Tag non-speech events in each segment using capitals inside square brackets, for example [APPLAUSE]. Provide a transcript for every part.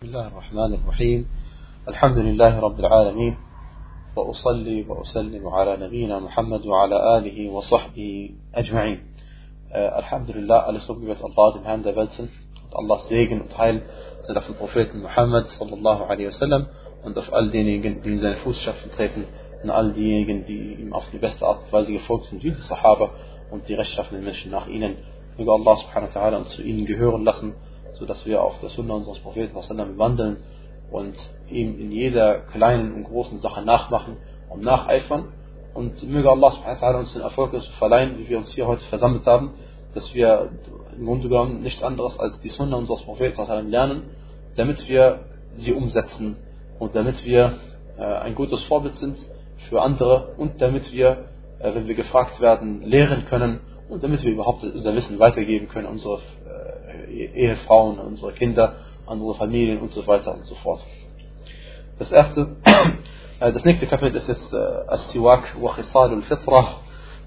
بسم الله الرحمن الرحيم الحمد لله رب العالمين وأصلي وأسلم على نبينا محمد وعلى آله وصحبه أجمعين äh, Alhamdulillah, alles Lob gebet Allah, dem Herrn der Welten und Allahs Segen und Heil sind auf den und auf all diejenigen, die in seine Fußstapfen treten und all diejenigen, die ihm auf die beste Art und Weise gefolgt sind, wie die Sahaba und die rechtschaffenen Menschen nach ihnen. Möge Allah subhanahu wa ta'ala uns zu ihnen gehören lassen, sodass wir auf der Sunna unseres Propheten sallam wandeln und ihm in jeder kleinen und großen Sache nachmachen und nacheifern. Und möge Allah subhanahu uns den Erfolg verleihen, wie wir uns hier heute versammelt haben, dass wir im Grunde genommen nichts anderes als die Sunna unseres Propheten lernen, damit wir sie umsetzen und damit wir äh, ein gutes Vorbild sind für andere und damit wir, äh, wenn wir gefragt werden, lehren können und damit wir überhaupt unser Wissen weitergeben können, unsere Ehefrauen, unsere Kinder, unsere Familien und so weiter und so fort. Das erste, [CLEARS THROAT] äh, das nächste Kapitel ist jetzt äh, As-Siwak wa Khisal al-Fitra,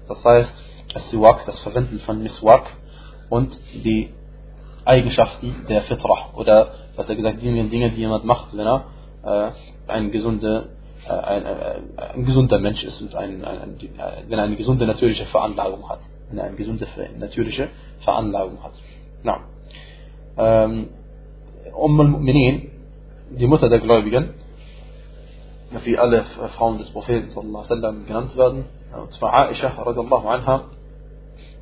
das heißt As-Siwak, das Verwenden von Miswak und die Eigenschaften der Fitra oder was er gesagt, die Dinge, die jemand macht, wenn er äh, ein, gesunde, ein, ein, ein, gesunder Mensch ist und ein, ein, wenn er eine gesunde natürliche Veranlagung hat. Wenn er eine gesunde natürliche Veranlagung hat. Na. Ähm, Umm al-Mu'minin, die Mutter der Gläubigen, wie alle Frauen des Propheten sallam, genannt werden, und zwar Aisha anha,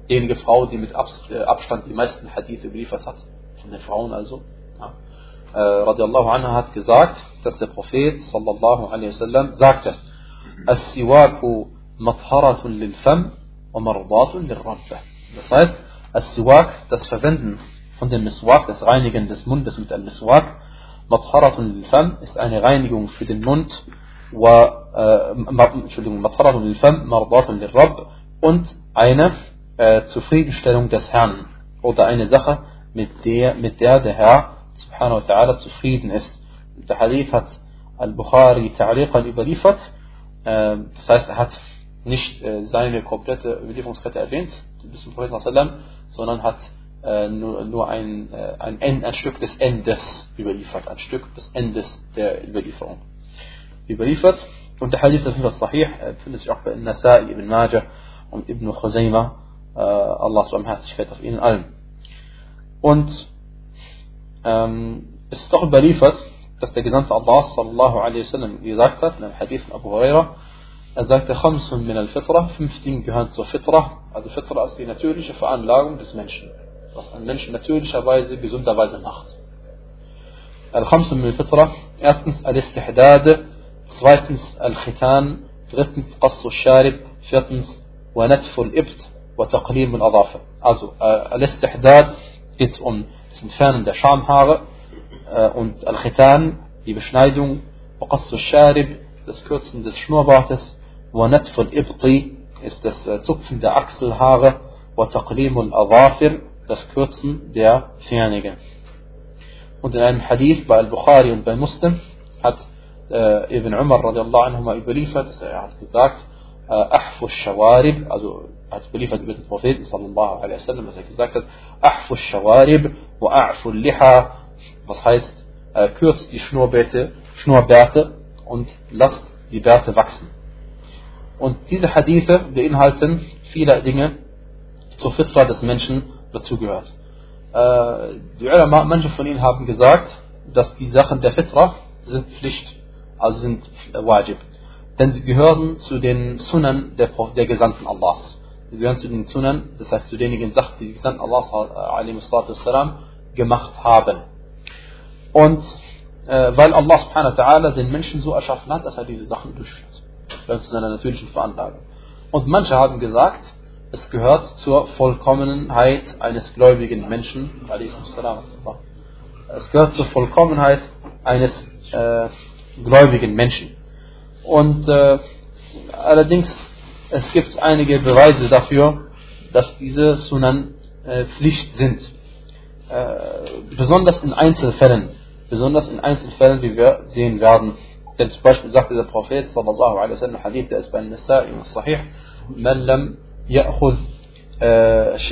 diejenige Frau, die mit Abstand die meisten Hadith überliefert hat, von den Frauen also, ja. äh, anha hat gesagt, dass der Prophet sallallahu alaihi wasallam sagte, As-Siwaku matharatun lil Fam wa mardatun lil Rabb. Das heißt, As-Siwak, das Verwenden von dem Miswak, das Reinigen des Mundes mit dem Miswak, matharatun lil Fam ist eine Reinigung für den Mund, wa, äh, Entschuldigung, matharatun lil Fam, mardatun lil Rabb. Und eine äh, Zufriedenstellung des Herrn. Oder eine Sache, mit der, mit der der Herr subhanahu wa ta'ala zufrieden ist. Der Hadith hat Al-Bukhari Ta'liqan überliefert, äh, das heißt, er hat nicht äh, seine komplette Überlieferungskette erwähnt, bis zum Propheten sondern hat äh, nur, nur ein, äh, ein, ein, ein Stück des Endes überliefert, ein Stück des Endes der Überlieferung überliefert. Und der Hadith ist Sahih, findet sich auch bei Nasai, Ibn Majah und Ibn Khuzaymah, äh, Allah Barmherzigkeit auf ihnen allen. Und ähm, es ist doch überliefert, dass der Gesandte Allah sallallahu alaihi wasallam gesagt hat, in einem Hadith von Abu Huraira, er sagte, Khamsun min al-Fitra, fünf Dinge gehören zur Fitra. Also Fitra ist die natürliche Veranlagung des Menschen, was ein Mensch natürlicherweise, gesunderweise macht. Al-Khamsun min al-Fitra, erstens al-Istihdad, zweitens al-Khitan, drittens Qassu al-Sharib, viertens wa Natfu al-Ibt, wa Taqlim al-Adafir. Also äh, al-Istihdad geht um das Entfernen der Schamhaare äh, und al-Khitan, die Beschneidung, wa Qassu al-Sharib, das Kürzen des Schnurrbartes, ونتف الإبط ist das Zupfen der Achselhaare, وتقليم الأظافر das Kürzen der Fernigen. Und in einem Hadith bei Al-Bukhari und bei Muslim hat äh, Ibn Umar radiallahu anhu überliefert, dass er hat gesagt, Ahfu Shawarib, also hat überliefert über den Propheten sallallahu alaihi wasallam, dass er gesagt hat, Ahfu Shawarib wa Ahfu Liha, was heißt, äh, kürzt die Schnurrbärte, Schnurrbärte und lasst die Bärte wachsen. Und diese Hadithe beinhalten viele Dinge zur Fitra des Menschen dazugehört. Äh, die Ulama, manche von ihnen haben gesagt, dass die Sachen der Fitra sind Pflicht, also sind Wajib. Denn sie gehören zu den Sunnen der, der Gesandten Allahs. Sie gehören zu den Sunnen, das heißt zu denjenigen Sachen, die die Gesandten Allahs والسلام, gemacht haben. Und äh, weil Allah subhanahu wa ta'ala den Menschen so erschaffen hat, dass er diese Sachen durchführt zu seiner natürlichen Veranlagung. Und manche haben gesagt, es gehört zur Vollkommenheit eines gläubigen Menschen. Es gehört zur Vollkommenheit eines äh, gläubigen Menschen. Und äh, allerdings, es gibt einige Beweise dafür, dass diese Sunan äh, Pflicht sind. Äh, besonders in Einzelfällen. Besonders in Einzelfällen, wie wir sehen werden. Denn zum Beispiel sagte der Prophet sallallahu alaihi wasallam, Hadith, der ist bei Nasa'i und Sahih, man lam ya'khud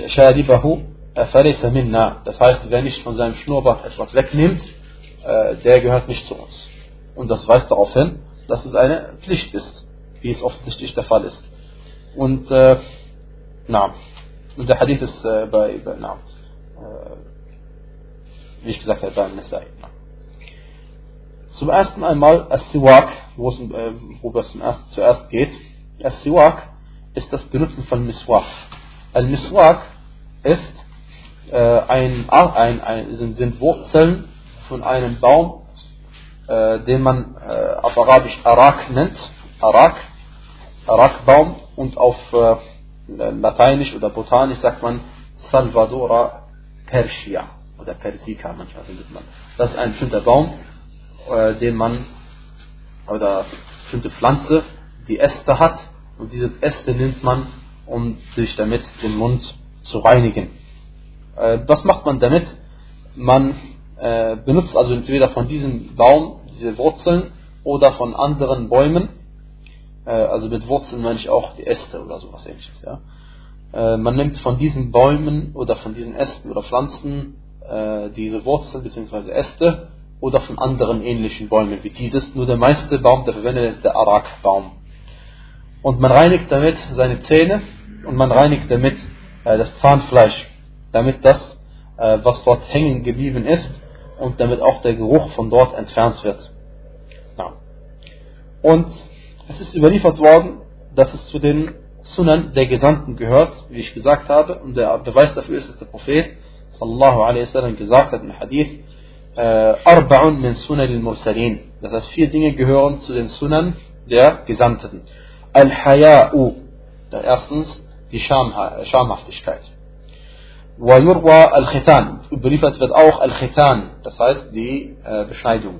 sharibahu falaysa minna. Das heißt, wer nicht von seinem Schnurrbart etwas wegnimmt, der gehört nicht zu uns. Und das weist darauf hin, dass es eine Pflicht ist, wie es offensichtlich der Fall ist. Und, äh, na, und der Hadith ist äh, bei, bei na, äh, wie ich gesagt habe, bei Nasai. Zum ersten einmal As-Siwak, wo es, äh, zuerst geht. As-Siwak ist das Benutzen von Miswak. Al-Miswak ist äh, ein, ein, ein, sind, sind Wurzeln von einem Baum, äh, den man äh, auf Arabisch Arak nennt. Arak, Arakbaum und auf äh, Lateinisch oder Botanisch sagt man Salvadora persia oder persica manchmal findet man. Das ist ein bestimmter Baum, äh, den man oder bestimmte Pflanze, die Äste hat und diese Äste nimmt man, um sich damit den Mund zu reinigen. Äh, was macht man damit? Man äh, benutzt also entweder von diesem Baum diese Wurzeln oder von anderen Bäumen. Äh, also mit Wurzeln meine ich auch die Äste oder sowas ähnliches. Ja? Man nimmt von diesen Bäumen oder von diesen Ästen oder Pflanzen diese Wurzeln bzw. Äste oder von anderen ähnlichen Bäumen wie dieses. Nur der meiste Baum, der verwendet ist der Arak-Baum. Und man reinigt damit seine Zähne und man reinigt damit äh, das Zahnfleisch, damit das, äh, was dort hängen geblieben ist und damit auch der Geruch von dort entfernt wird. Ja. Und es ist überliefert worden, dass es zu den Sunan der Gesandten gehört, wie ich gesagt habe, und der Beweis dafür ist, dass der Prophet sallallahu alaihi wasallam gesagt hat im Hadith, äh, Arba'un min Sunan al-Mursalin. Das heißt, vier Dinge gehören zu den Sunan der Gesandten. Al-Haya'u, erstens die Scham, Schamhaftigkeit. ويروى الختان überliefert wird auch Al-Khitan, das heißt die äh, Beschneidung.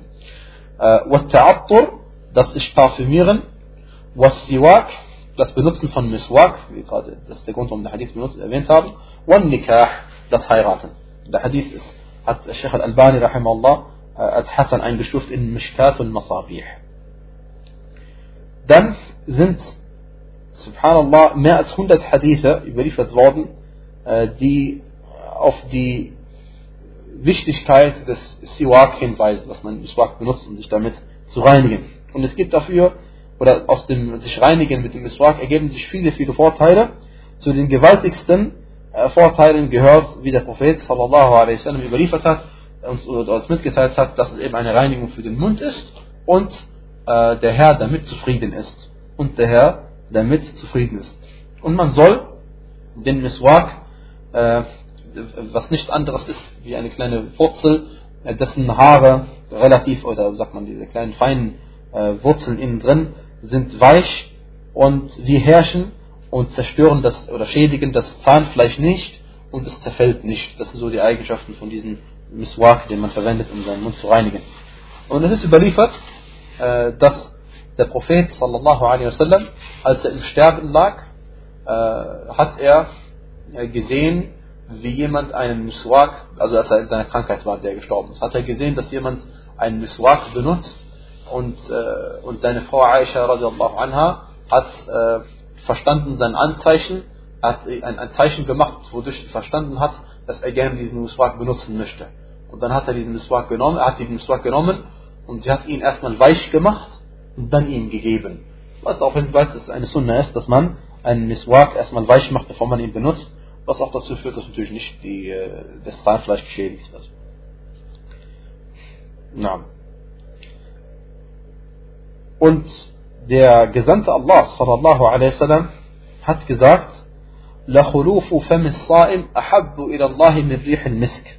Äh, والتعطر, das ist Parfümieren. والسواك, das Benutzen von Miswak, wie gerade das ist der Grund, warum der Hadith benutzt, erwähnt haben. والنكاح, das Heiraten. Der Hadith ist, hat Sheikh Al-Albani rahimahullah äh, als Hassan eingestuft in Mishkat und Masabih. dann sind, subhanallah, mehr als 100 Hadithe überliefert worden, äh, die auf die Wichtigkeit des Siwak hinweisen, dass man Siwak benutzt, um sich damit zu reinigen. Und es gibt dafür, oder aus dem sich reinigen mit dem Miswak ergeben sich viele, viele Vorteile. Zu den gewaltigsten äh, Vorteilen gehört, wie der Prophet sallallahu alaihi wasallam überliefert hat, uns mitgeteilt hat, dass es eben eine Reinigung für den Mund ist und äh, der Herr damit zufrieden ist. Und der Herr damit zufrieden ist. Und man soll den Miswak äh, was nichts anderes ist wie eine kleine Wurzel, äh, dessen Haare relativ, oder sagt man, diese kleinen feinen äh, Wurzeln innen drin sind weich und die herrschen und zerstören das oder schädigen das Zahnfleisch nicht und es zerfällt nicht. Das sind so die Eigenschaften von diesem Miswak, den man verwendet, um seinen Mund zu reinigen. Und es ist überliefert, äh, dass der Prophet sallallahu alaihi wasallam, als er im Sterben lag, hat er gesehen, wie jemand einen Miswak, also als er in seiner Krankheit war, der gestorben ist, hat er gesehen, dass jemand einen Miswak benutzt und, äh, und seine Frau Aisha radiallahu anha hat äh, verstanden sein Anzeichen, hat ein, ein Zeichen gemacht, wodurch sie verstanden hat, dass er gerne diesen Miswak benutzen möchte. Und dann hat er diesen Miswak genommen, er hat diesen Miswak genommen und sie hat ihn erstmal weich gemacht und dann ihm gegeben. Was auch hinweist, dass es eine Sunna ist, dass man einen Miswak erstmal weich macht, bevor man ihn benutzt was auch dazu führt, dass natürlich nicht die, äh, das Zahnfleisch geschädigt wird. Na. Und der Gesandte Allah sallallahu alaihi wasallam hat gesagt, لخلوف فم الصائم أحب إلى الله من ريح المسك.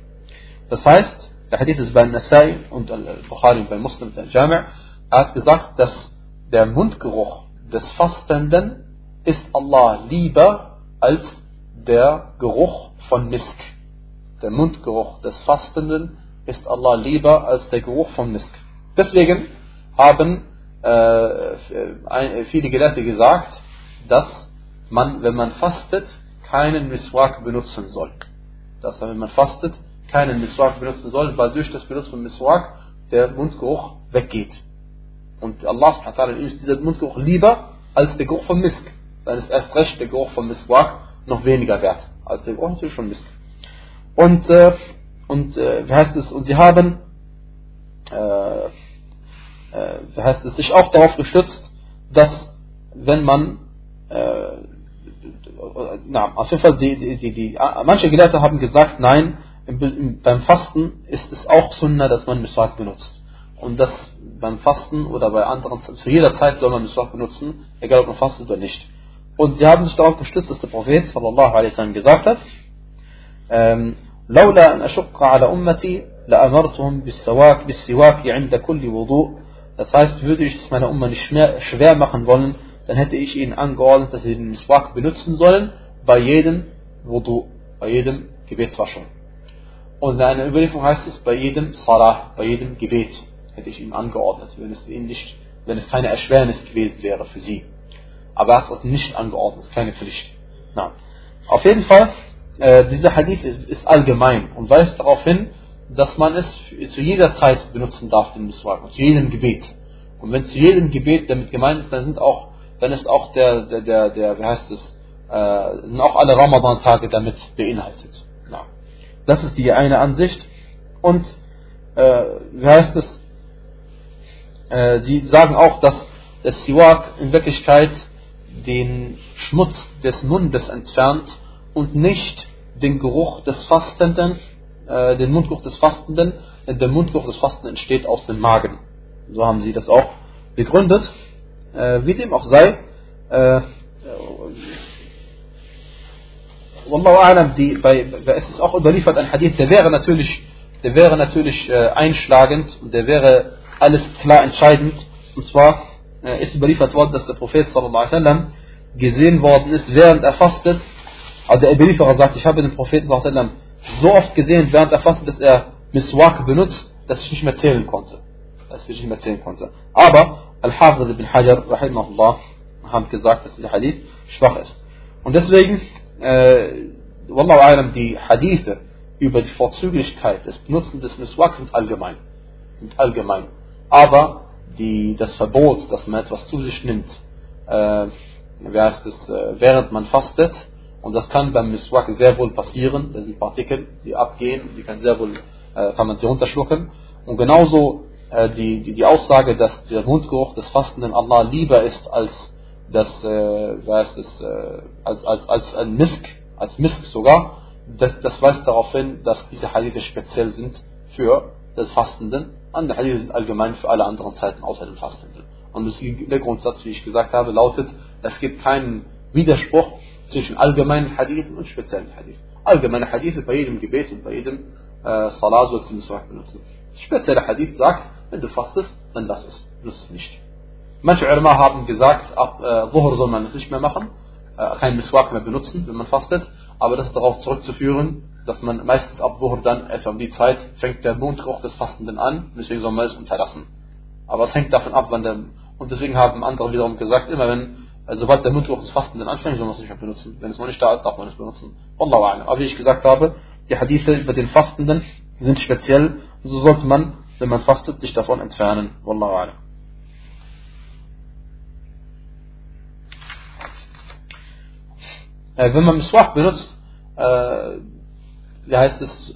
Das heißt, der Hadith ist bei Nasai und Al-Bukhari bei Muslim der Jami' hat gesagt, dass der Mundgeruch des Fastenden ist Allah lieber als der Geruch von Misk. Der Mundgeruch des Fastenden ist Allah lieber als der Geruch von Misk. Deswegen haben äh, viele Gelehrte gesagt, dass man, wenn man fastet, keinen Miswak benutzen soll. Dass man, wenn man fastet, keinen Miswak benutzen soll, weil durch das Benutzen von Miswak der Mundgeruch weggeht. Und Allah ist dieser Mundgeruch lieber als der Geruch von Misk. Dann ist erst recht der Geruch von Miswak noch weniger wert als der Geruch natürlich schon Mist. Und, äh, und äh, wie heißt es, und sie haben äh, äh, wie heißt es, sich auch darauf gestützt, dass wenn man äh, na, auf jeden Fall die, die, die, die, manche Gelehrte haben gesagt, nein, beim Fasten ist es auch Sunna, dass man Miswak benutzt. Und das beim Fasten oder bei anderen, zu jeder Zeit soll man Miswak benutzen, egal ob man fastet oder nicht. Und sie haben sich darauf gestützt, dass der Prophet sallallahu alaihi wasallam gesagt hat, لولا أن أشق على أمتي لأمرتهم بالسواك بالسواك عند كل وضوء Das heißt, würde ich es meiner Umma nicht schwer machen wollen, dann hätte ich ihnen angeordnet, dass sie den Miswak benutzen sollen bei jedem Wudu, bei jedem Gebetswaschung. Und in einer Überlieferung heißt es, bei jedem Salah, bei jedem Gebet hätte ich ihm angeordnet, wenn es ihnen nicht, wenn es keine Erschwernis gewesen wäre für sie. Aber er hat es nicht angeordnet, keine Pflicht. Na. Auf jeden Fall, äh, dieser Hadith ist, ist, allgemein und weist darauf hin, dass man es zu jeder Zeit benutzen darf, den Miswak, zu jedem Gebet. Und wenn zu jedem Gebet damit gemeint ist, dann sind auch, dann ist auch der, der, der, der wie heißt es, äh, sind auch alle Ramadan-Tage damit beinhaltet. Das ist die eine Ansicht. Und äh, wie heißt es? Äh, sagen auch, dass der Siwak in Wirklichkeit den Schmutz des Mundes entfernt und nicht den Geruch des Fastenden, äh, den Mundgeruch des Fastenden, denn der Mundgeruch des Fastenden entsteht aus dem Magen. So haben sie das auch begründet. Äh, wie dem auch sei, äh, Wallahu a'lam, die, bei, es ist auch überliefert ein Hadith, der wäre natürlich, der wäre natürlich äh, einschlagend und der wäre alles klar entscheidend. Und zwar äh, ist überliefert worden, dass der Prophet sallallahu gesehen worden ist, während er fastet. Also der Überlieferer sagt, ich habe den Propheten sallallahu so oft gesehen, während er fastet, dass er Miswak benutzt, dass ich nicht mehr zählen konnte. Dass ich nicht mehr zählen konnte. Aber Al-Hafidh ibn Hajar, rahimahullah, haben gesagt, dass dieser Hadith schwach ist. Und deswegen äh, Wallahu alam, die Hadithe über die Vorzüglichkeit des Benutzen des Miswak sind allgemein. Sind allgemein. Aber die, das Verbot, dass man etwas zu sich nimmt, äh, wie heißt es, äh, während man fastet, und das kann beim Miswak sehr wohl passieren, das sind Partikel, die abgehen, die kann sehr wohl, äh, kann man sie runterschlucken. Und genauso äh, die, die, die Aussage, dass der Mundgeruch des Fastenden Allah lieber ist als das, äh, heißt es, äh, als, als, als ein Misk, als Misk sogar, das, das weist darauf hin, dass diese Hadithe speziell sind für das Fastenden. Andere Hadithe sind allgemein für alle anderen Zeiten außer dem Fastenden. Und das, der Grundsatz, wie ich gesagt habe, lautet, es gibt keinen Widerspruch zwischen allgemeinen Hadithen und speziellen Hadithen. Allgemeine Hadithe bei jedem Gebet und bei jedem äh, Salat sollst du Miswak benutzen. Spezielle Hadith sagt, wenn du fastest, dann lass es, benutze es nicht. Manche Ulama haben gesagt, ab äh, Dhuhr soll man es nicht mehr machen, äh, kein Miswak mehr benutzen, wenn man fastet, aber das ist darauf zurückzuführen, dass man meistens ab Dhuhr dann, etwa um die Zeit, fängt der Mundgeruch des Fastenden an, deswegen soll man es unterlassen. Aber es hängt davon ab, wann der, und deswegen haben andere wiederum gesagt, immer wenn, also sobald der Mundgeruch des Fastenden anfängt, soll man es nicht mehr benutzen. Wenn es noch nicht da ist, darf man es benutzen. Wallahu a'lam. Aber wie ich gesagt habe, die Hadithe über den Fastenden sind speziell, so sollte man, wenn man fastet, sich davon entfernen. Wallahu a'lam. Äh, wenn man Miswak benutzt, äh, wie heißt es,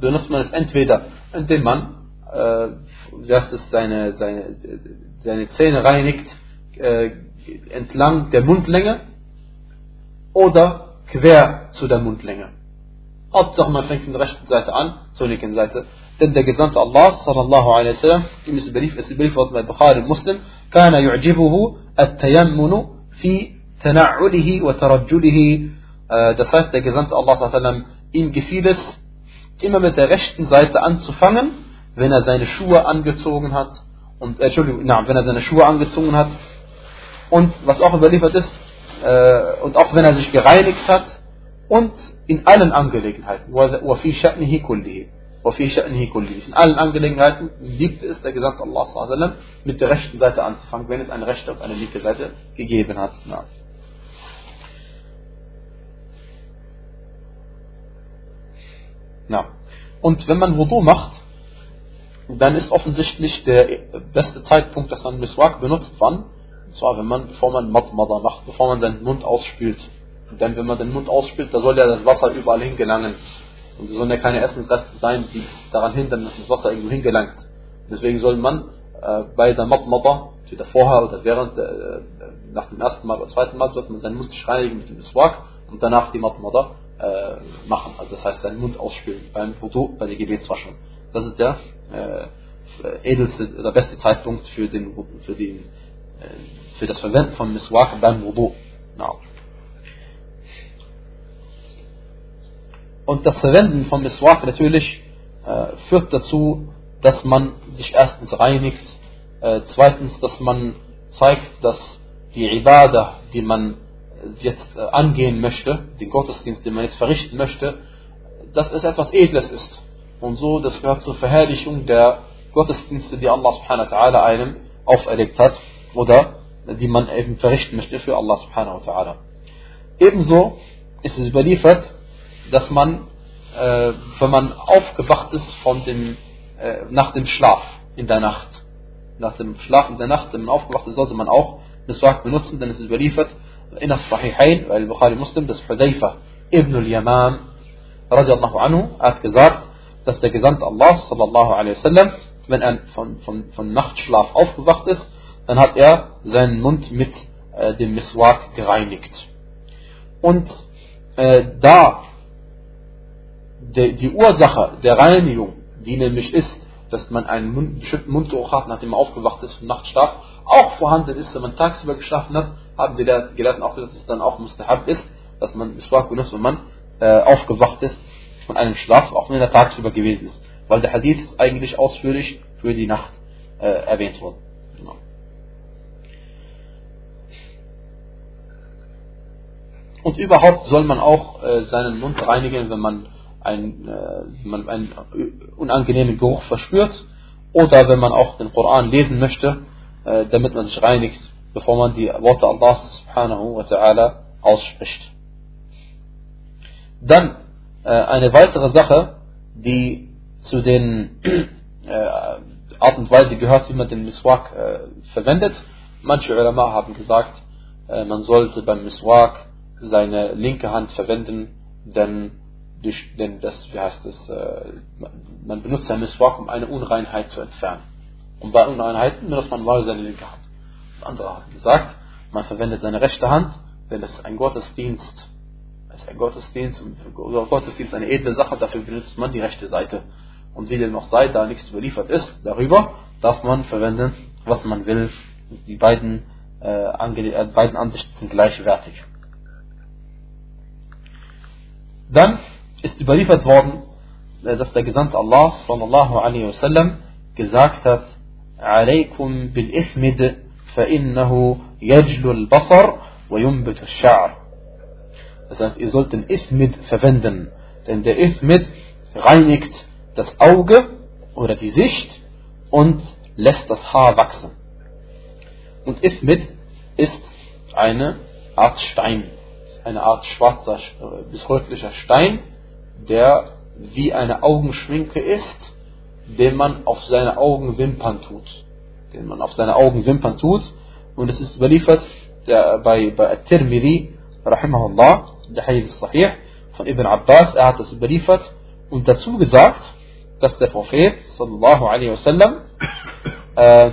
benutzt man es entweder, indem man äh, wie heißt es, seine, seine, seine Zähne reinigt äh, entlang der Mundlänge oder quer zu der Mundlänge. Hauptsache man fängt von der rechten Seite an zur linken Seite. Denn der Gesandte Allah sallallahu alaihi wasallam, im ist überliefert bei Bukhari Muslim, كان يعجبه التيمن في تنعله وترجله das heißt der Gesandte Allah sallam, ihm gefiel es immer mit der rechten Seite anzufangen wenn er seine Schuhe angezogen hat und äh, Entschuldigung na, wenn er seine Schuhe angezogen hat und was auch überliefert ist äh, und auch wenn er sich gereinigt hat und in allen Angelegenheiten وفي شأنه كله وفي شأنه كله in allen Angelegenheiten liebt es der Gesandte Allah sallam, mit der rechten Seite anzufangen wenn es eine rechte und eine linke Seite gegeben hat na. Ja. Und wenn man Wudu macht, dann ist offensichtlich der beste Zeitpunkt, dass man Miswak benutzt, wann? Und zwar, wenn man, bevor man Madmada macht, bevor man seinen Mund ausspült. Denn wenn man den Mund ausspült, da soll ja das Wasser überall hingelangen. Und es sollen ja keine Essensreste sein, die daran hindern, dass das Wasser irgendwo hingelangt. Deswegen soll man äh, bei der Matmata, entweder vorher oder während, äh, nach dem ersten Mal oder zweiten Mal, sollte man seinen Mund reinigen mit dem Miswak und danach die Matmata äh, machen. Also das heißt, seinen Mund ausspülen beim Wudu, bei der Gebetswaschung. Das ist der äh, edelste oder beste Zeitpunkt für, den, für, den, äh, für das Verwenden von Miswak beim Wudu. No. Und das Verwenden von Miswak natürlich äh, führt dazu, dass man sich erstens reinigt, äh, zweitens, dass man zeigt, dass die Ibadah, die man jetzt äh, angehen möchte, den Gottesdienst, den man jetzt verrichten möchte, dass es etwas Edles ist. Und so, das gehört zur Verherrlichung der Gottesdienste, die Allah subhanahu wa ta'ala einem auferlegt hat oder die man eben verrichten möchte für Allah subhanahu wa ta'ala. Ebenso ist es überliefert, dass man, äh, wenn man aufgewacht ist von dem, äh, nach dem Schlaf in der Nacht, nach dem Schlaf in der Nacht, wenn man aufgewacht ist, sollte man auch Miswak benutzen, denn es ist überliefert, in Sahihain, weil Bukhari Muslim, das Hudayfa ibn al-Yamam, radiallahu anhu, hat gesagt, dass der Gesandte Allah, sallallahu alaihi wasallam, wenn er von, von, von Nachtschlaf aufgewacht ist, dann hat er seinen Mund mit äh, dem Miswak gereinigt. Und äh, da de, die Ursache der Reinigung, die nämlich ist, dass man einen bestimmten Mundgeruch hat, nachdem man aufgewacht ist vom Nachtschlaf, auch vorhanden ist, wenn man tagsüber geschlafen hat, haben die Gelehrten auch gesagt, dass es dann auch mustahab ist, dass man Miswak benutzt, wenn man äh, aufgewacht ist von einem Schlaf, auch wenn er tagsüber gewesen ist. Weil der Hadith ist eigentlich ausführlich für die Nacht äh, erwähnt worden. Genau. Und überhaupt soll man auch äh, seinen Mund reinigen, wenn man, äh, wenn man einen unangenehmen Geruch verspürt oder wenn man auch den Koran lesen möchte, äh, damit man sich reinigt, bevor man die Worte Allah subhanahu wa ta'ala ausspricht. Dann äh, eine weitere Sache, die zu den äh, Art und Weise gehört, wie man den Miswak verwendet. Manche Ulama haben gesagt, man sollte beim Miswak seine linke Hand verwenden, denn, durch, denn das, wie heißt es, man benutzt ein Miswak, um eine Unreinheit zu entfernen. Und bei Unreinheiten benutzt man mal seine linke Hand. Andere haben gesagt, man verwendet seine rechte Hand, denn es ist ein Gottesdienst. Es ist ein Gottesdienst und Gottesdienst eine edle Sache, dafür benutzt man die rechte Seite. Und wie dem noch sei, da nichts überliefert ist, darüber darf man verwenden, was man will. Die beiden, äh, äh, beiden Ansichten sind gleichwertig. Dann ist überliefert worden, äh, dass der Gesandte Allah sallallahu alaihi wasallam gesagt hat, عليكم بالإثمد فإنه يجلو البصر وينبت الشعر. Das heißt, ihr sollt den Ithmid verwenden, denn der Ithmid reinigt das Auge oder die Sicht und lässt das Haar wachsen. Und Ithmid ist eine Art Stein, eine Art schwarzer bis rötlicher Stein, der wie eine Augenschminke ist, den man auf seine Augenwimpern tut den man auf seine Augenwimpern tut. Und es ist überliefert der, bei, bei At-Tirmidhi, rahimahullah, der Hadith Sahih, von Ibn Abbas, er hat das überliefert und dazu gesagt, dass der Prophet, sallallahu alaihi wasallam, äh,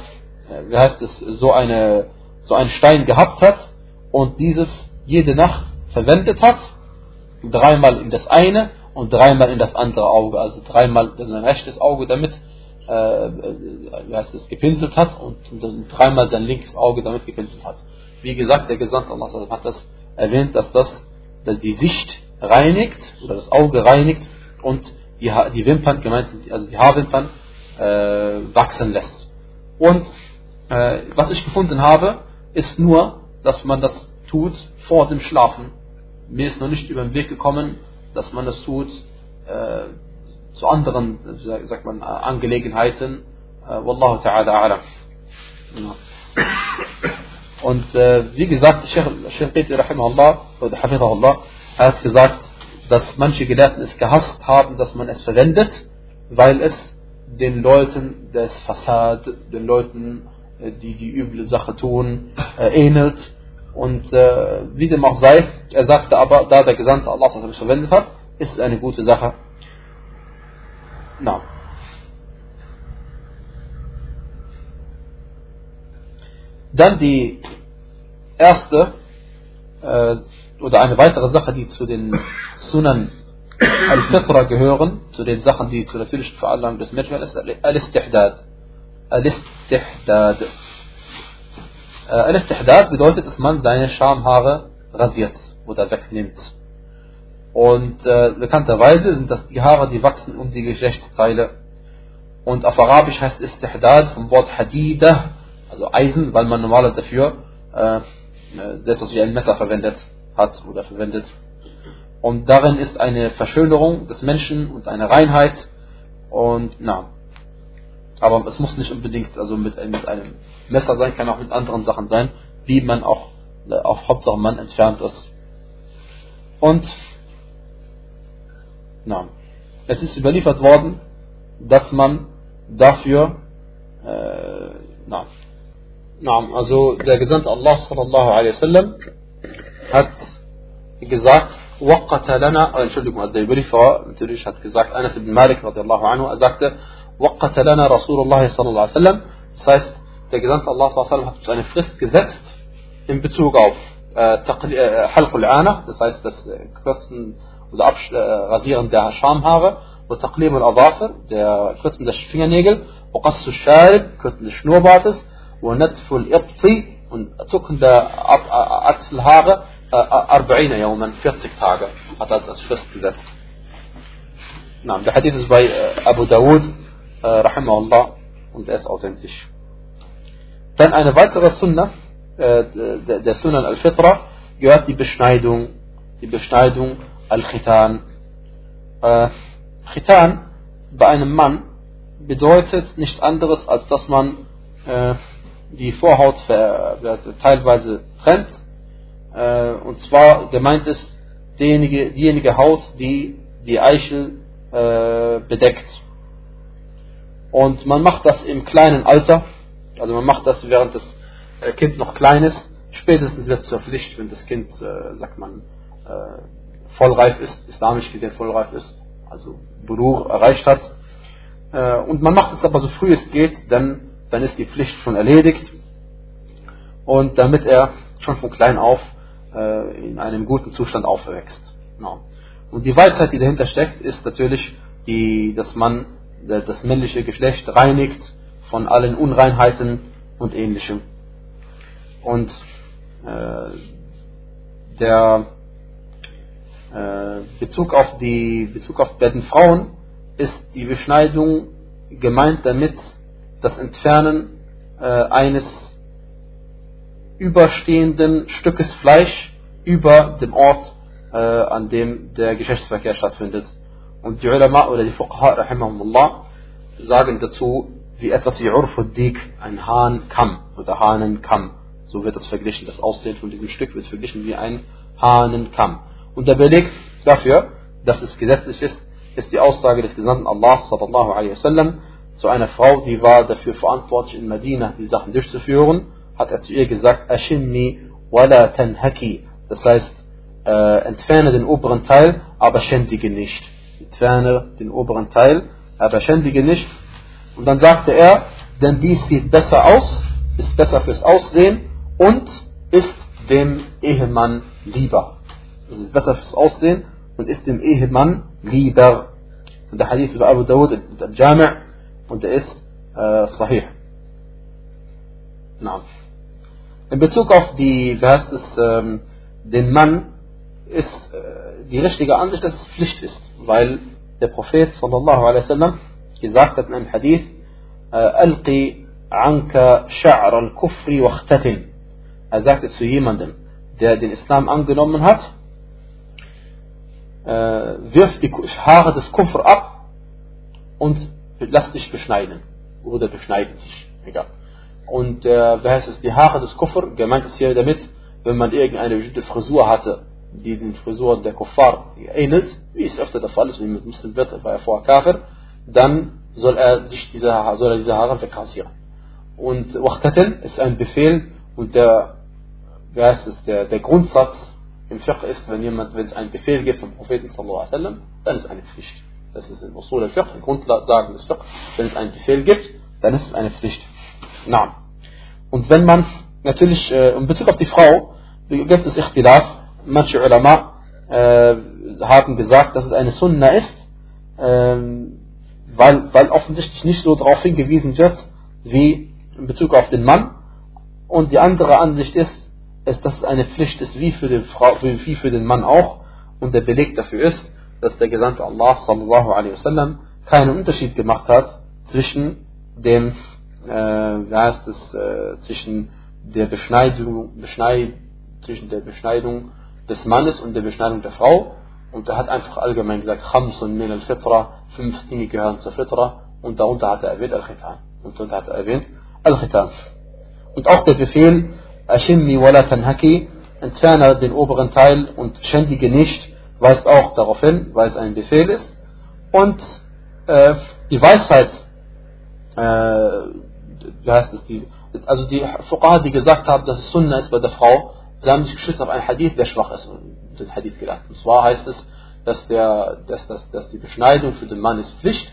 wie heißt es, so, eine, so einen Stein gehabt hat und dieses jede Nacht verwendet hat, dreimal in das eine und dreimal in das andere Auge, also dreimal in sein rechtes Auge damit äh, wie heißt es, gepinselt hat und, dreimal sein linkes Auge damit gepinselt hat. Wie gesagt, der Gesandte Allah hat das erwähnt, dass das dass die Sicht reinigt oder das Auge reinigt und die, die Wimpern, gemeint also die Haarwimpern, äh, wachsen lässt. Und äh, was ich gefunden habe, ist nur, dass man das tut vor dem Schlafen. Mir ist noch nicht über den Weg gekommen, dass man das tut, äh, zu anderen, sagt man, Angelegenheiten. Äh, Wallahu ta'ala alam. Und äh, wie gesagt, Sheikh Rahimahullah oder hat gesagt, dass manche Gelehrten es gehasst haben, dass man es verwendet, weil es den Leuten des Fassad, den Leuten, äh, die die üble Sache tun, äh, ähnelt. Und äh, wie dem auch sei, er sagte aber, da der Gesandte Allah es verwendet hat, ist es eine gute Sache. Na. Dann die erste äh, oder eine weitere Sache, die zu den Sunan al-Fitra gehören, zu den Sachen, die zur natürlichen Veranlagung des Menschen ist, al-Istihdad. Al-Istihdad. Äh, Al-Istihdad bedeutet, dass man seine Schamhaare rasiert oder wegnimmt. Und äh, bekannterweise sind das die Haare, die wachsen um die Geschlechtsteile. Und auf Arabisch heißt Istihdad vom Wort Hadida, also Eisen, weil man normalerweise dafür äh, äh etwas wie ein Messer verwendet hat oder verwendet. Und darin ist eine Verschönerung des Menschen und eine Reinheit. Und na, aber es muss nicht unbedingt also mit, mit einem Messer sein, kann auch mit anderen Sachen sein, wie man auch äh, auf Hauptsache man entfernt ist. Und na, es ist überliefert worden, dass man dafür äh, na, na, also der Gesandte Allah sallallahu alaihi wasallam hat gesagt, وقت لنا Entschuldigung, also der Überlieferer natürlich hat gesagt, Anas ibn Malik radiallahu anhu, er sagte, وقت لنا رسول الله صلى الله عليه وسلم das heißt, der Gesandte Allah sallallahu alaihi hat uns eine Frist gesetzt in Bezug auf äh, Halq al-Ana, das heißt das Kürzen oder Abrasieren der Schamhaare, und Taqlim al-Adafir, der Kürzen der Fingernägel, وقص الشارب, Kürzen des Schnurrbartes, ونتف الإبط und Zucken der Achselhaare, 40 يوما 40 Tage hat er als Frist gesetzt. Na, der Hadith ist bei Abu Dawud, rahimahullah, und er ist authentisch. Dann eine weitere Sunna, der Sunnah al-Fitra, gehört die Beschneidung, die Beschneidung al-Khitan. Khitan bei einem Mann bedeutet nichts anderes, als dass man die Vorhaut teilweise trennt äh, und zwar gemeint ist diejenige, diejenige Haut, die die Eichel äh, bedeckt. Und man macht das im kleinen Alter, also man macht das während das äh, Kind noch klein ist. Spätestens wird es zur Pflicht, wenn das Kind, äh, sagt man, äh, vollreif ist, islamisch gesehen vollreif ist, also Beruf erreicht hat. Äh, und man macht es aber so früh es geht, denn dann ist die Pflicht schon erledigt. Und damit er schon von klein auf äh, in einem guten Zustand aufwächst. No. Und die Weisheit, die dahinter steckt, ist natürlich, die, dass man das männliche Geschlecht reinigt von allen Unreinheiten und ähnlichem. Und äh, der äh, Bezug auf die Bezug auf bei den Frauen ist die Beschneidung gemeint damit das Entfernen äh, eines überstehenden Stückes Fleisch über dem Ort, äh, an dem der Geschlechtsverkehr stattfindet. Und die Ulama oder die Fuqaha, rahimahumullah, sagen dazu, wie etwas wie Urfuddik, ein Hahnkamm oder Hahnenkamm. So wird das verglichen. Das Aussehen von diesem Stück wird verglichen wie ein Hahnenkamm. Und der Beleg dafür, dass es gesetzlich ist, ist die Aussage des Gesandten Allah sallallahu alaihi wasallam zu einer Frau, die war dafür verantwortlich in Medina, die Sachen durchzuführen hat er zu ihr gesagt, Ashimni wala tanhaki. Das heißt, äh, entferne den oberen Teil, aber schändige nicht. Entferne den oberen Teil, aber schändige nicht. Und dann sagte er, denn dies sieht besser aus, ist besser fürs Aussehen und ist dem Ehemann lieber. Das ist besser fürs Aussehen und ist dem Ehemann lieber. Und der Hadith über Abu Dawud und der Jami' und der ist äh, sahih. Na. In Bezug auf die, wie heißt es, ähm, den Mann ist äh, die richtige Ansicht, dass es Pflicht ist, weil der Prophet sallallahu alaihi wasallam gesagt hat in einem Hadith, äh, Alqi anka sha'r al-kufri wachtatin. Er sagte zu jemandem, der den Islam angenommen hat, äh, wirf die Haare des Kufr ab und lass dich beschneiden. Oder beschneide dich. Egal. Und äh, wer heißt es, die Haare des Kufr, gemeint ist hier damit, wenn man irgendeine bestimmte Frisur hatte, die den Frisur der Kuffar ähnelt, wie es öfter der Fall ist, wenn man Muslim wird, war er vorher Kafir, dann soll er sich diese, soll er diese Haare wegrasieren. Und Wachtatin ist ein Befehl und der, wer heißt es, der, der Grundsatz im Fiqh ist, wenn jemand, wenn es einen Befehl gibt vom Propheten sallallahu alaihi wasallam, dann ist es eine Pflicht. Das ist im Usul al-Fiqh, ein Grundsagen des Fiqh. Wenn es einen Befehl gibt, dann ist es eine Pflicht. Na. Und wenn man natürlich äh, in Bezug auf die Frau gibt es Ichtilaf. Manche Ulama äh, haben gesagt, dass es eine Sunna ist, ähm, weil, weil offensichtlich nicht so darauf hingewiesen wird, wie in Bezug auf den Mann. Und die andere Ansicht ist, ist dass es eine Pflicht ist, wie für, den Frau, wie für den Mann auch. Und der Beleg dafür ist, dass der Gesandte Allah sallallahu alaihi wasallam keinen Unterschied gemacht hat zwischen dem, äh, wie heißt es, äh, zwischen der Beschneidung, Beschneid, zwischen der Beschneidung des Mannes und der Beschneidung der Frau. Und er hat einfach allgemein gesagt, Khamsun min al-Fitra, fünf Dinge gehören zur Fitra. Und darunter hat er erwähnt Al-Khitan. Und darunter hat er erwähnt Al-Khitan. Und auch der Befehl, Ashimmi wala tanhaki, entferne den oberen Teil und schändige nicht, weist auch darauf hin, weil es ein Befehl ist. Und äh, die Weisheit, äh, wie heißt es, die, also die Fuqaha, die gesagt haben, dass es Sunna ist bei der Frau, sie haben sich geschützt auf einen Hadith, der schwach ist, und den Hadith gedacht. Und zwar heißt es, dass, der, dass, dass, dass die Beschneidung für den Mann ist Pflicht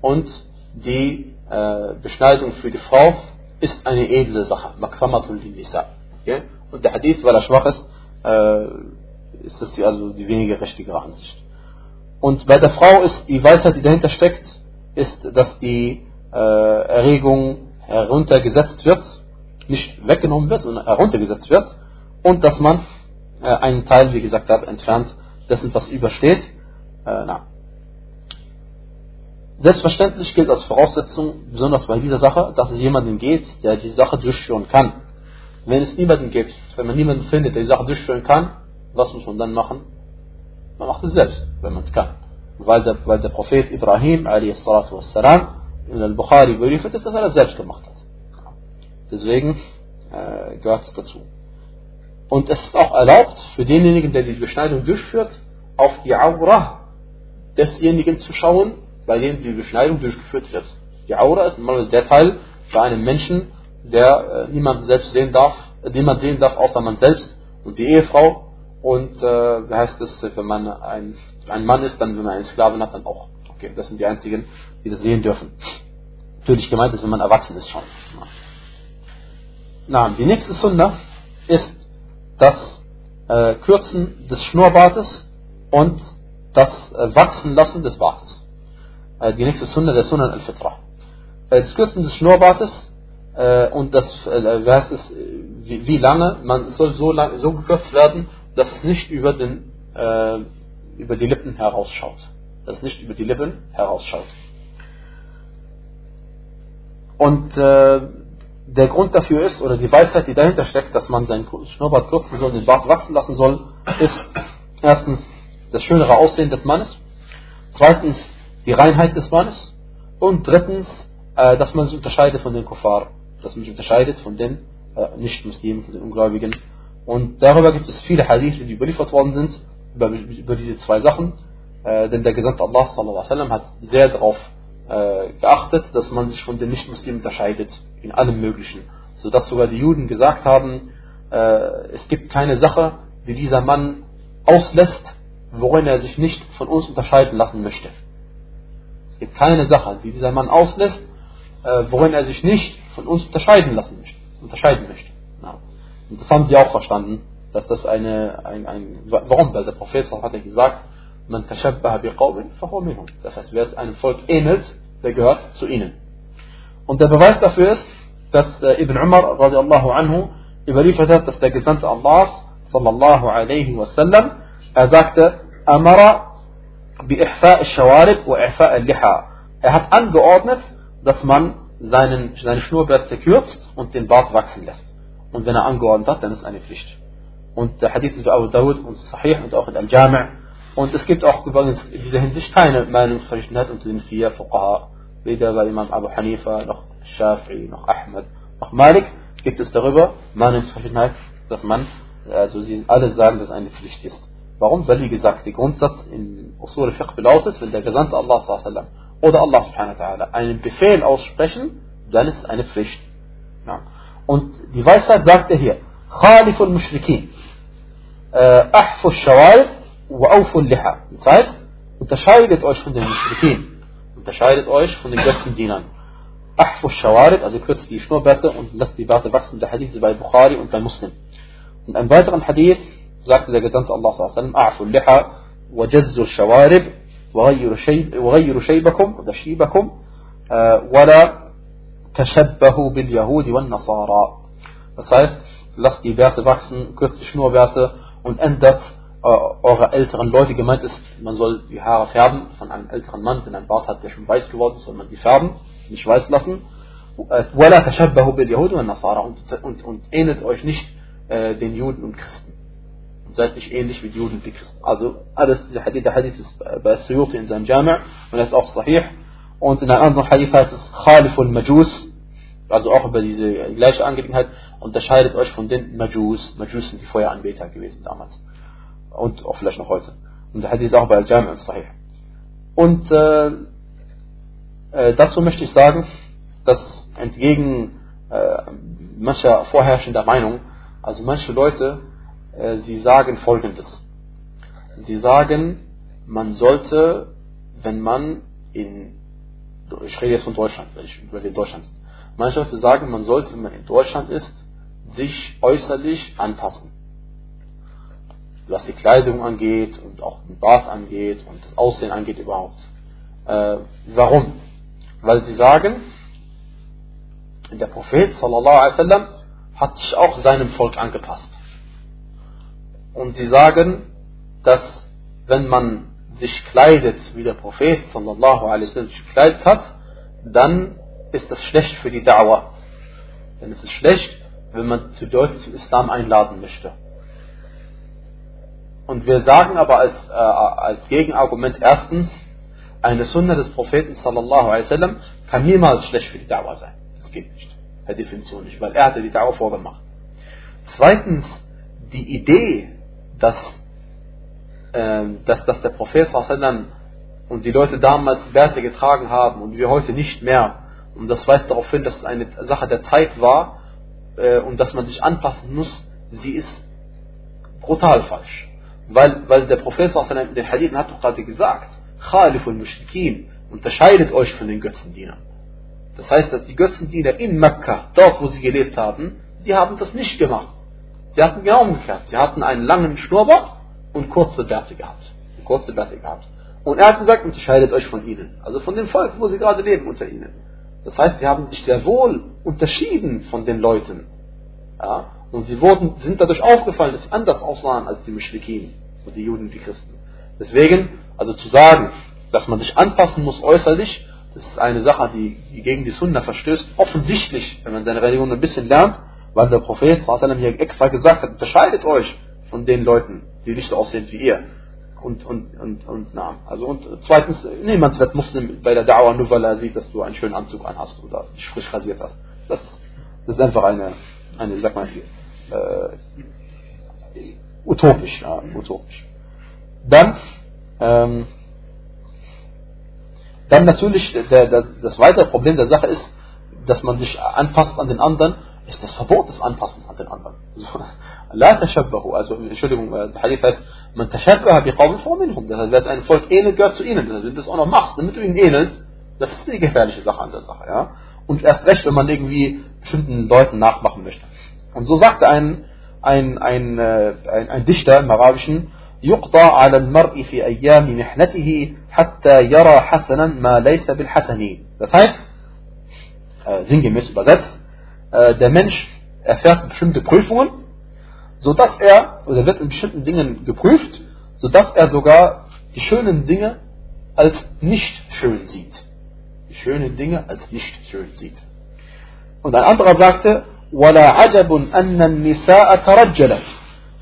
und die äh, Beschneidung für die Frau ist eine edle Sache. Okay? Und der Hadith, weil er schwach ist, äh, ist das die, also die weniger richtige Ansicht. Und bei der Frau ist die Weisheit, die dahinter steckt, ist, dass die äh, Erregung heruntergesetzt wird, nicht weggenommen wird, sondern heruntergesetzt wird und dass man äh, einen Teil, wie gesagt habe, entfernt dessen, was übersteht. Äh. Selbstverständlich gilt als Voraussetzung, besonders bei dieser Sache, dass es jemanden geht, der die Sache durchführen kann. Wenn es niemanden gibt, wenn man niemanden findet, der die Sache durchführen kann, was muss man dann machen? Man macht es selbst, wenn man es kann. Weil der, weil der Prophet Ibrahim wassalam, in Al-Bukhari überliefert dass er das selbst gemacht hat. Deswegen äh, gehört es dazu. Und es ist auch erlaubt für denjenigen, der die Beschneidung durchführt, auf die Aura desjenigen zu schauen, bei dem die Beschneidung durchgeführt wird. Die Aura ist normalerweise der Teil bei einem Menschen, der äh, niemand selbst sehen darf, äh, niemand sehen darf, außer man selbst und die Ehefrau. Und äh, wie heißt es, wenn man ein, ein Mann ist, dann wenn man einen Sklaven hat, dann auch. Okay, das sind die einzigen, die das sehen dürfen. Natürlich gemeint ist, wenn man erwachsen ist schon. Na, die nächste Sunna ist das äh, Kürzen des Schnurrbartes und das äh, Wachsen lassen des Bartes. Äh, die nächste Sunna der Sunan al-Fitra. Äh, das Kürzen des Schnurrbartes äh, und das, äh, heißt es, wie, wie, lange, man soll so, lang, so gekürzt werden, dass es nicht über, den, äh, über die Lippen herausschaut. Dass es nicht über die Lippen herausschaut. Und äh, der Grund dafür ist, oder die Weisheit, die dahinter steckt, dass man seinen Schnurrbart kürzen soll, den Bart wachsen lassen soll, ist erstens das schönere Aussehen des Mannes, zweitens die Reinheit des Mannes und drittens, äh, dass man sich unterscheidet von den Kuffar, dass man sich unterscheidet von den äh, Nicht-Muslimen, von den Ungläubigen. Und darüber gibt es viele Hadithe, die überliefert worden sind, über, über diese zwei Sachen, äh, denn der Gesandte Allah wasallam hat sehr darauf äh, geachtet, dass man sich von den Nicht-Muslimen unterscheidet in allem Möglichen. Sodass sogar die Juden gesagt haben, äh, es gibt keine Sache, die dieser Mann auslässt, worin er sich nicht von uns unterscheiden lassen möchte. Es gibt keine Sache, die dieser Mann auslässt, äh, worin er sich nicht von uns unterscheiden lassen möchte. Unterscheiden möchte. Ja. Und das haben sie auch verstanden, dass das eine, ein, ein warum? Weil der Prophet hat ja gesagt, man tashabbaha biqawmin, fahuwa minhum. Das heißt, wer einem Volk ähnelt, der gehört zu ihnen. Und der Beweis dafür ist, dass äh, Ibn Umar radiallahu anhu überliefert hat, dass der Gesandte Allahs sallallahu alaihi wasallam, er sagte, Amara bi-ihfa' al-shawarib wa al-liha. Er hat angeordnet, dass man seinen, seine Schnurrbart verkürzt und den Bart wachsen lässt. Und wenn er angeordnet hat, dann ist eine Pflicht. Und der Hadith ist bei Abu Dawud und Sahih und auch in Al-Jami' Und es gibt auch übrigens in dieser Hinsicht keine Meinungsverschiedenheit unter den vier Fuqaha. Weder bei Imam Abu Hanifa, noch Shafi'i, noch Ahmed, noch Malik gibt es darüber Meinungsverschiedenheit, dass man, also sie alle sagen, dass eine Pflicht ist. Warum? Weil, wie gesagt, der Grundsatz in Usul al-Fiqh belautet, wenn der Gesandte Allah sallam, oder Allah subhanahu wa ta'ala einen Befehl aussprechen, dann ist es eine Pflicht. Ja. Und die Weisheit sagt er hier, Khaliful Mushrikin, äh, Ahfu Shawarib, liha. Das heißt, unterscheidet euch von den Mushrikin unterscheidet euch von den Götzendienern. Ahfu Shawarib, also kürzt die Schnurrbärte und lasst die Bärte wachsen. Der Hadith ist bei Bukhari und bei Muslim. Und einem weiteren Hadith sagte der Gesandte Allah sallam, Ahfu Liha wa Jazzu Shawarib wa Ghayru Shaybakum oder Shibakum äh, wa la Tashabbahu bil Yahudi wa Nasara. Das heißt, lasst die Werte wachsen, kürzt die Schnurrwerte und ändert äh, eurer älteren Leute gemeint ist, man soll die Haare färben von einem älteren Mann, wenn ein Bart hat, der schon weiß geworden ist, soll man die färben, nicht weiß lassen. Und, und, und ähnelt euch nicht äh, den Juden und Christen. Und seid nicht ähnlich wie Juden und Christen. Also alles, dieser Hadith, der Hadith ist bei Suyuti in seinem Jama' und er ist auch sahih. Und in einem anderen Hadith heißt es Khalif und Majus, also auch über diese gleiche Angelegenheit, unterscheidet euch von den Majus. Majus sind die Feueranbeter gewesen damals. Und auch vielleicht noch heute. Und der Hadith auch bei Al-Jami' und Sahih. Und äh, äh, dazu möchte ich sagen, dass entgegen äh, mancher vorherrschender Meinung, also manche Leute, äh, sie sagen folgendes. Sie sagen, man sollte, wenn man in, ich rede jetzt von Deutschland, ich über den Deutschland Manche Leute sagen, man sollte, wenn man in Deutschland ist, sich äußerlich anpassen. Was die Kleidung angeht und auch den Bart angeht und das Aussehen angeht überhaupt. Äh, warum? Weil sie sagen, der Prophet sallallahu alaihi wasallam hat sich auch seinem Volk angepasst. Und sie sagen, dass wenn man sich kleidet, wie der Prophet sallallahu alaihi wasallam sich gekleidet hat, dann ist das schlecht für die Dauer. Denn es ist schlecht, wenn man zu Leuten zum Islam einladen möchte. Und wir sagen aber als, äh, als Gegenargument erstens, eine Sunna des Propheten sallallahu alaihi wasallam kann niemals schlecht für die Dauer sein. Das geht nicht. Per Definition nicht, weil er hatte die Dauer vorgemacht. Zweitens, die Idee, dass, äh, dass, dass der Prophet sallallahu alaihi wasallam und die Leute damals Werte getragen haben und wir heute nicht mehr, und das weist darauf hin, dass es eine Sache der Zeit war äh, und dass man sich anpassen muss, sie ist brutal falsch. Weil, weil der Prophet in den Hadithen hat doch gerade gesagt, Khaliful Mushrikin, unterscheidet euch von den Götzendienern. Das heißt, dass die Götzendiener in Mekka, dort wo sie gelebt haben, die haben das nicht gemacht. Sie hatten genau umgekehrt. Sie hatten einen langen Schnurrbart und kurze Bärte gehabt. Kurze Bärte gehabt. Und er hat gesagt, unterscheidet euch von ihnen. Also von dem Volk, wo sie gerade leben unter ihnen. Das heißt, sie haben sich sehr wohl unterschieden von den Leuten. Ja? Und sie wurden, sind dadurch aufgefallen, dass sie anders aussahen als die Muschrikin und die Juden und die Christen. Deswegen, also zu sagen, dass man sich anpassen muss äußerlich, das ist eine Sache, die, gegen die Sunna verstößt. Offensichtlich, wenn man seine Religion ein bisschen lernt, weil der Prophet hier extra gesagt hat, unterscheidet euch von den Leuten, die nicht so aussehen wie ihr und, und, und, und na. Also und zweitens, niemand wird Muslim bei der Dauer nur weil er sieht, dass du einen schönen Anzug anhast oder dich frisch rasiert hast. Das, das ist einfach eine, eine sag mal, äh, utopisch, ja, utopisch. Dann, ähm, dann natürlich, der, der, das weitere Problem der Sache ist, dass man sich anpasst an den anderen, ist das Verbot des Anpassens an den anderen. [LAUGHS] La tashabbahu, also Entschuldigung, der Hadith heißt, man tashabbaha biqawmin faminhum. Das heißt, wer ein Volk ähnelt, gehört zu ihnen. Das heißt, wenn du das auch noch machst, damit du ihnen ähnelst, das ist eine gefährliche Sache an der Sache. Ja? Und erst recht, wenn man irgendwie bestimmten Leuten nachmachen möchte. Und so sagte ein, ein, ein, ein, ein Dichter im Arabischen, يقضى على المرء في أيام محنته حتى يرى حسنا ما ليس بالحسن. Das heißt, äh, sinngemäß übersetzt, äh, der Mensch erfährt bestimmte Prüfungen, sodass er, oder wird in bestimmten Dingen geprüft, sodass er sogar die schönen Dinge als nicht schön sieht. Die schönen Dinge als nicht schön sieht. Und ein anderer sagte, ولا عجب أن النساء ترجلت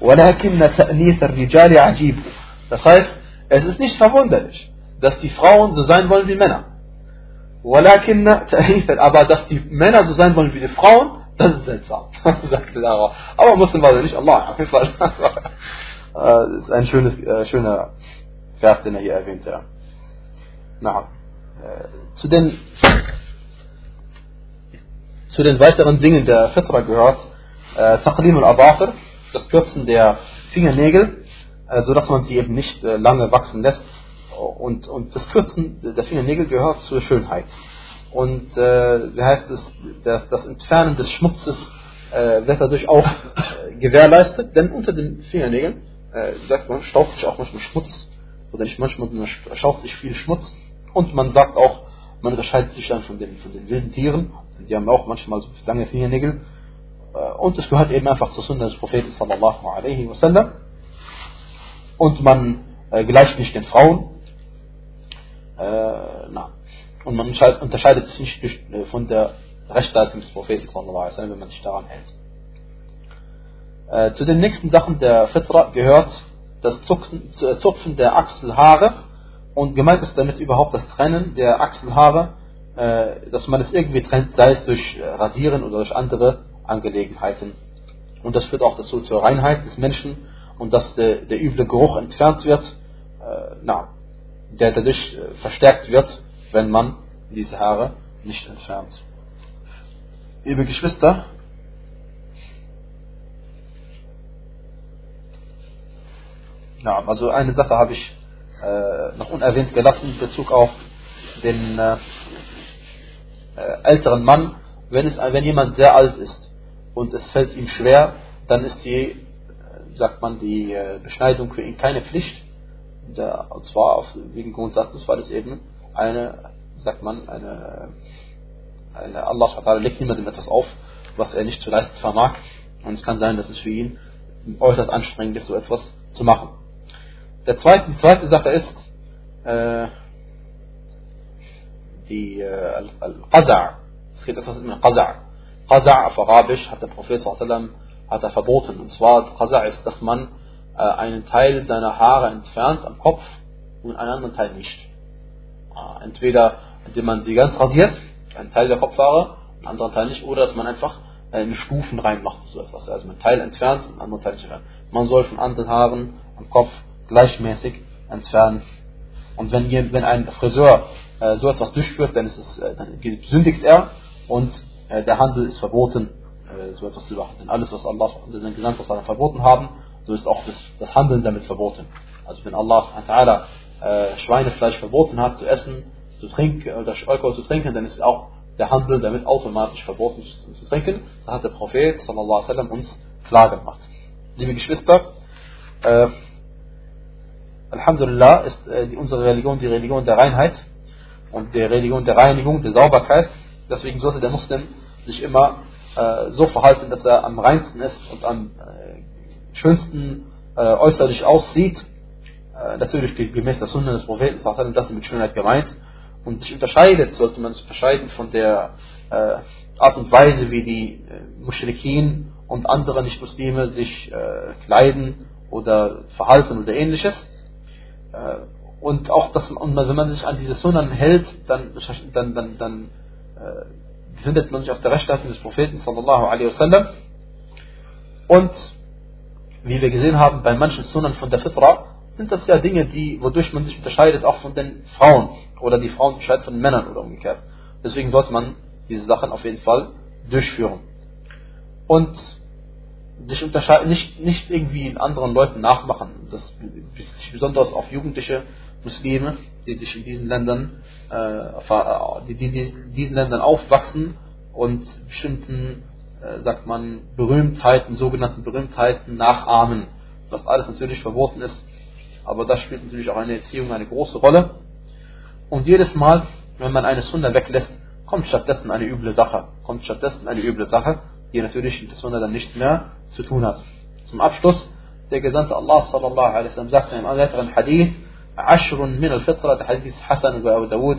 ولكن تأنيث الرجال عجيب. Das heißt, es ist nicht verwunderlich, dass die Frauen so sein wollen wie Männer. ولكن aber dass die Männer so sein wollen wie die Frauen, das ist seltsam, sagte Araber. Aber Muslim war er nicht, Allah, auf jeden Fall. das ist ein schönes, äh, schöner Vers, den er hier erwähnt, ja. Na, äh, zu den, zu den weiteren Dingen der Fitra gehört, äh, Taqlim al-Adafir, das Kürzen der Fingernägel, äh, sodass man sie eben nicht äh, lange wachsen lässt. Und, und das Kürzen der Fingernägel gehört zur Schönheit. und äh, wie heißt es, das, das Entfernen des Schmutzes äh, wird dadurch auch äh, gewährleistet, denn unter den Fingernägeln, äh, sagt man, staucht sich auch manchmal Schmutz, oder nicht manchmal, sondern staucht sich viel Schmutz. Und man sagt auch, man unterscheidet sich dann von den, von den wilden Tieren, die haben auch manchmal so lange Fingernägel. Äh, und es gehört eben einfach zur Sunna des Propheten sallallahu alaihi wasallam. Und man äh, gleicht nicht den Frauen. Äh. Und man unterscheidet sich nicht von der Rechtsleitung des Propheten, wenn man sich daran hält. Zu den nächsten Sachen der Fitra gehört das Zupfen der Achselhaare und gemeint ist damit überhaupt das Trennen der Achselhaare, dass man es irgendwie trennt, sei es durch Rasieren oder durch andere Angelegenheiten. Und das führt auch dazu zur Reinheit des Menschen und dass der, der üble Geruch entfernt wird, na, der dadurch verstärkt wird, wenn man diese Haare nicht entfernt. Liebe Geschwister, ja, also eine Sache habe ich äh, noch unerwähnt gelassen in Bezug auf den äh, äh, älteren Mann. Wenn, es, wenn jemand sehr alt ist und es fällt ihm schwer, dann ist die, äh, sagt man, die äh, Beschneidung für ihn keine Pflicht. Und zwar auf, wegen Grundsatzes, weil es eben eine, sagt man, eine eine, Allah SWT legt niemandem etwas auf, was er nicht zu leisten vermag. Und es kann sein, dass es für ihn äußerst anstrengend ist, so etwas zu machen. Der zweite, die zweite Sache ist, äh, die äh, Al-Qaza'. Es geht etwas mit Qaza'. Qaza' auf Arabisch hat der Prophet sallam, hat er verboten. Und zwar Qaza' ist, dass man äh, einen Teil seiner Haare entfernt am Kopf und einen anderen Teil nicht. Äh, entweder indem man sie ganz rasiert einen Teil der Kopfhaare, einen anderen Teil nicht, oder dass man einfach äh, in Stufen reinmacht, so etwas. Also einen Teil entfernt, einen anderen Teil nicht entfernt. Man soll von anderen Haaren am Kopf gleichmäßig entfernen. Und wenn, wenn ein Friseur äh, so etwas durchführt, dann, ist es, äh, dann sündigt er und äh, der Handel ist verboten, äh, so etwas zu machen. Denn alles, was Allah und sein Gesandter verboten haben, so ist auch das, das Handeln damit verboten. Also wenn Allah äh, Schweinefleisch verboten hat zu essen, zu trinken oder Alkohol zu trinken, dann ist auch der Handel damit automatisch verboten zu trinken. Da hat der Prophet alaihi uns klar gemacht. Liebe Geschwister, Alhamdulillah ist unsere Religion die Religion der Reinheit und die Religion der Reinigung, der Sauberkeit. Deswegen sollte der Muslim sich immer äh, so verhalten, dass er am reinsten ist und am äh, schönsten äh, äußerlich aussieht. Äh, natürlich gemäß der Sunna des Propheten, das ist mit Schönheit gemeint und sich unterscheidet, sollte man sich unterscheiden von der äh, Art und Weise, wie die äh, Mushrikin und andere Nicht-Muslime sich kleiden oder verhalten oder ähnliches. Und auch, dass und wenn man sich an diese Sunnan hält, dann, dann, dann, dann äh, befindet man sich auf der Rechtsseite des Propheten sallallahu alaihi wasallam. Und wie wir gesehen haben, bei manchen Sunnan von der Fitra sind das ja Dinge, die, wodurch man sich unterscheidet, auch von den Frauen oder die Frauen unterscheidet von Männern oder umgekehrt. Deswegen sollte man diese Sachen auf jeden Fall durchführen. Und sich nicht, nicht irgendwie in anderen Leuten nachmachen. Das bezieht besonders auf jugendliche Muslime, die sich in diesen Ländern, äh, die, die, diesen Ländern aufwachsen und bestimmten, äh, sagt man, Berühmtheiten, sogenannten Berühmtheiten nachahmen. Was alles natürlich verboten ist aber das spielt natürlich auch eine Erziehung eine große Rolle. Und jedes Mal, wenn man eine Sunna weglässt, kommt stattdessen eine üble Sache. Kommt stattdessen eine üble Sache, die natürlich mit der Sunna dann nichts mehr zu tun hat. Zum Abschluss, der Gesandte Allah sallallahu alaihi wasallam sagt in einem weiteren Hadith, Ashrun min al-Fitra, der Hadith Hassan über Abu Dawud,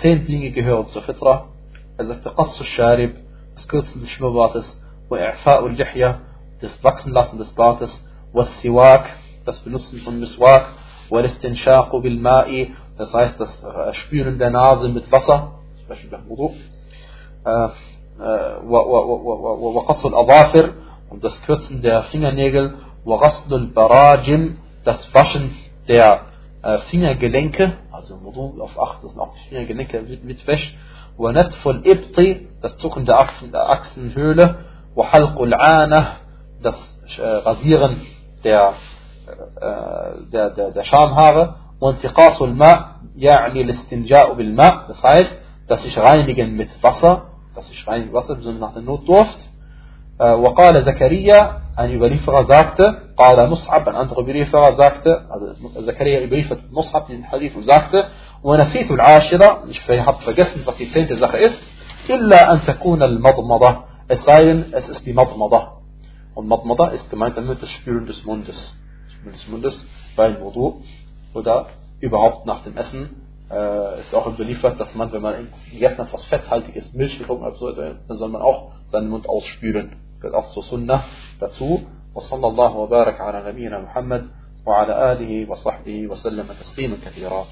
zehn Dinge gehören zur Fitra, also das Taqassus Sharib, das Kürzen des Schnurrbartes, wa I'fa'ul Jahya, das Wachsenlassen des Bartes, wa Siwak, das Benutzen von Miswak, wa Listinshaqu bil Ma'i, das heißt das äh, Spüren der Nase mit Wasser, zum Beispiel beim Wudu, äh, äh, wa Qassul Adafir, und das Kürzen der Fingernägel, wa Ghaslul Barajim, das Waschen der Fingergelenke, also Wudu auf Acht, das sind auch die Fingergelenke mit, mit Wäsch, ونتف الإبط, das Zucken der, Achsen, der Achsenhöhle, وحلق العانة, das äh, Rasieren der der, der, der Schamhaare und Tiqasul Ma, يعني الاستنجاء بالماء, das heißt, dass sich reinigen mit Wasser, dass sich reinigen mit Wasser, besonders nach der Notdurft. وقال زكريا ein Überlieferer sagte, قال مصعب, ein anderer Überlieferer sagte, also Zakaria überliefert Mus'ab diesen Hadith und sagte, ونسيت العاشرة, ich habe vergessen, was die zehnte Sache ist, إلا أن تكون المضمضة, es sei denn, es ist die Madmada. Und Madmada ist gemeint damit das Spüren des Mundes. Das Spüren des Mundes bei Wudu oder überhaupt nach dem Essen äh, ist auch überliefert, dass man, wenn man gegessen hat, was fetthaltiges, Milch getrunken hat, so, dann soll man auch seinen Mund ausspülen. Zur Sunnah dazu. وصلى الله وبارك على نبينا محمد وعلى آله وصحبه وسلم تسليما كثيرا